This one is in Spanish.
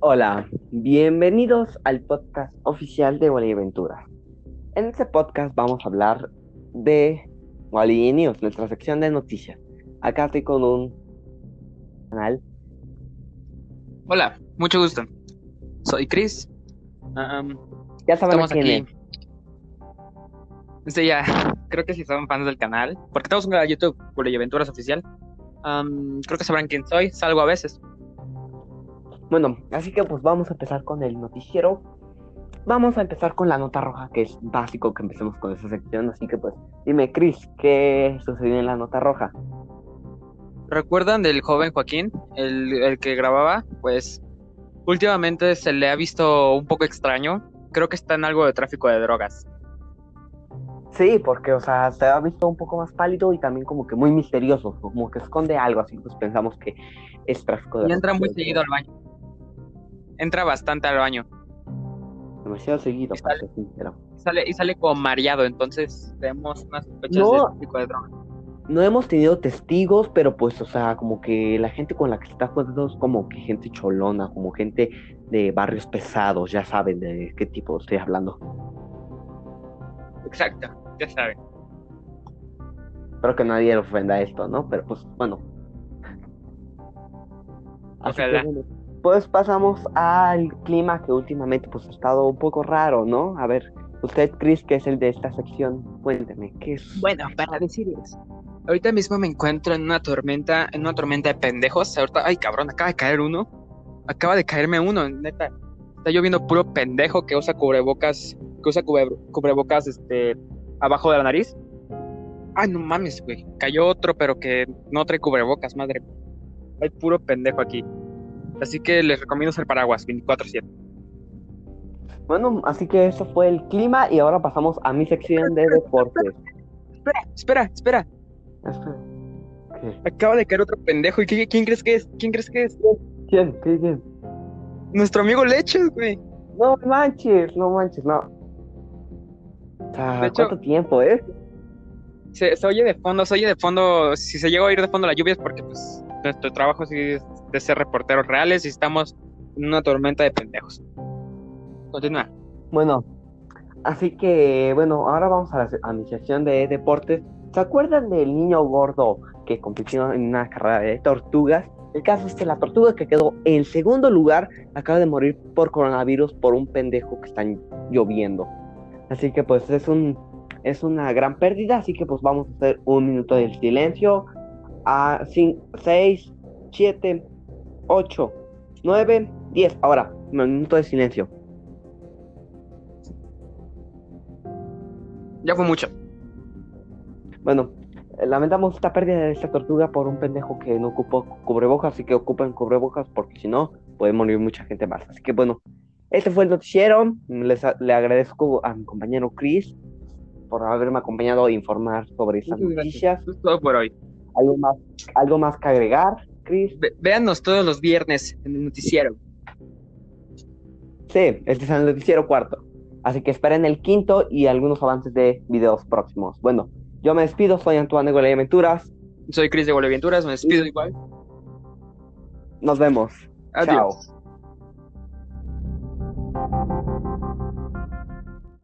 Hola, bienvenidos al podcast oficial de Wally Aventura. En este podcast vamos a hablar de Wally News, nuestra sección de noticias. Acá estoy con un canal. Hola, mucho gusto. Soy Chris. Um, Ya saben quién aquí. Sí, ya, creo que si son fans del canal, porque tenemos un canal de YouTube, Wally Aventuras Oficial. Um, creo que sabrán quién soy, salgo a veces. Bueno, así que pues vamos a empezar con el noticiero. Vamos a empezar con la nota roja, que es básico que empecemos con esa sección. Así que pues, dime, Chris, ¿qué sucedió en la nota roja? ¿Recuerdan del joven Joaquín, el, el que grababa? Pues últimamente se le ha visto un poco extraño. Creo que está en algo de tráfico de drogas. Sí, porque, o sea, se ha visto un poco más pálido y también como que muy misterioso, como que esconde algo, así pues pensamos que es tráfico de Y entra muy drogas. seguido al baño. Entra bastante al baño. Demasiado seguido, Y para sale- sincero. Sale, y sale como mareado, entonces tenemos unas sospechas No. de tráfico de drogas. No hemos tenido testigos, pero pues, o sea, como que la gente con la que se está jugando es como que gente cholona, como gente de barrios pesados, ya saben de qué tipo estoy hablando. Exacto, ya saben. Espero que nadie le ofenda esto, ¿no? Pero pues, bueno. Así que, Ojalá. bueno, pues pasamos al clima que últimamente pues ha estado un poco raro, ¿no? A ver, usted, Chris, que es el de esta sección, cuénteme, ¿qué es? Bueno, para decirles. Ahorita mismo me encuentro en una tormenta, en una tormenta de pendejos. Ahorita, ay cabrón, acaba de caer uno. Acaba de caerme uno, neta. Está lloviendo puro pendejo que usa cubrebocas, que usa cubre- cubrebocas, este, abajo de la nariz. Ay, no mames, güey. Cayó otro, pero que no trae cubrebocas, madre. Hay puro pendejo aquí. Así que les recomiendo usar paraguas 24-7. Bueno, así que eso fue el clima y ahora pasamos a mi sección de deportes. Espera, espera, espera. Espera. Acaba de caer otro pendejo. ¿Y qué- quién crees que es? ¿Quién crees que es? ¿Quién? ¿Qué, quién? Nuestro amigo Leches, güey. No manches, no manches, no. O sea, De hecho- ¿cuánto tiempo, eh? Se, se oye de fondo, se oye de fondo. Si se llega a oír de fondo la lluvia es porque pues nuestro trabajo sí es de ser reporteros reales y estamos en una tormenta de pendejos. Continúa. Bueno, así que, bueno, ahora vamos a la a de deportes. ¿Se acuerdan del niño gordo que compitió en una carrera de tortugas? El caso es que la tortuga que quedó en segundo lugar acaba de morir por coronavirus por un pendejo que está lloviendo. Así que pues es un es una gran pérdida, así que pues vamos a hacer un minuto del silencio a 6, 7, 8, 9, 10. Ahora, un minuto de silencio. Ya fue mucho. Bueno, eh, lamentamos esta pérdida de esta tortuga por un pendejo que no ocupó cubrebocas, así que ocupen cubrebocas porque si no puede morir mucha gente más. Así que bueno, este fue el noticiero. Les a- le agradezco a mi compañero Chris por haberme acompañado a informar sobre estas noticias. Eso es todo por hoy. ¿Algo más, algo más que agregar, Chris? Ve- véannos todos los viernes en el noticiero. Sí, este es el noticiero cuarto. Así que esperen el quinto y algunos avances de videos próximos. Bueno, yo me despido, soy Antoine de Aventuras. Soy Chris de Aventuras, me despido igual. Nos vemos. Adiós. Chao.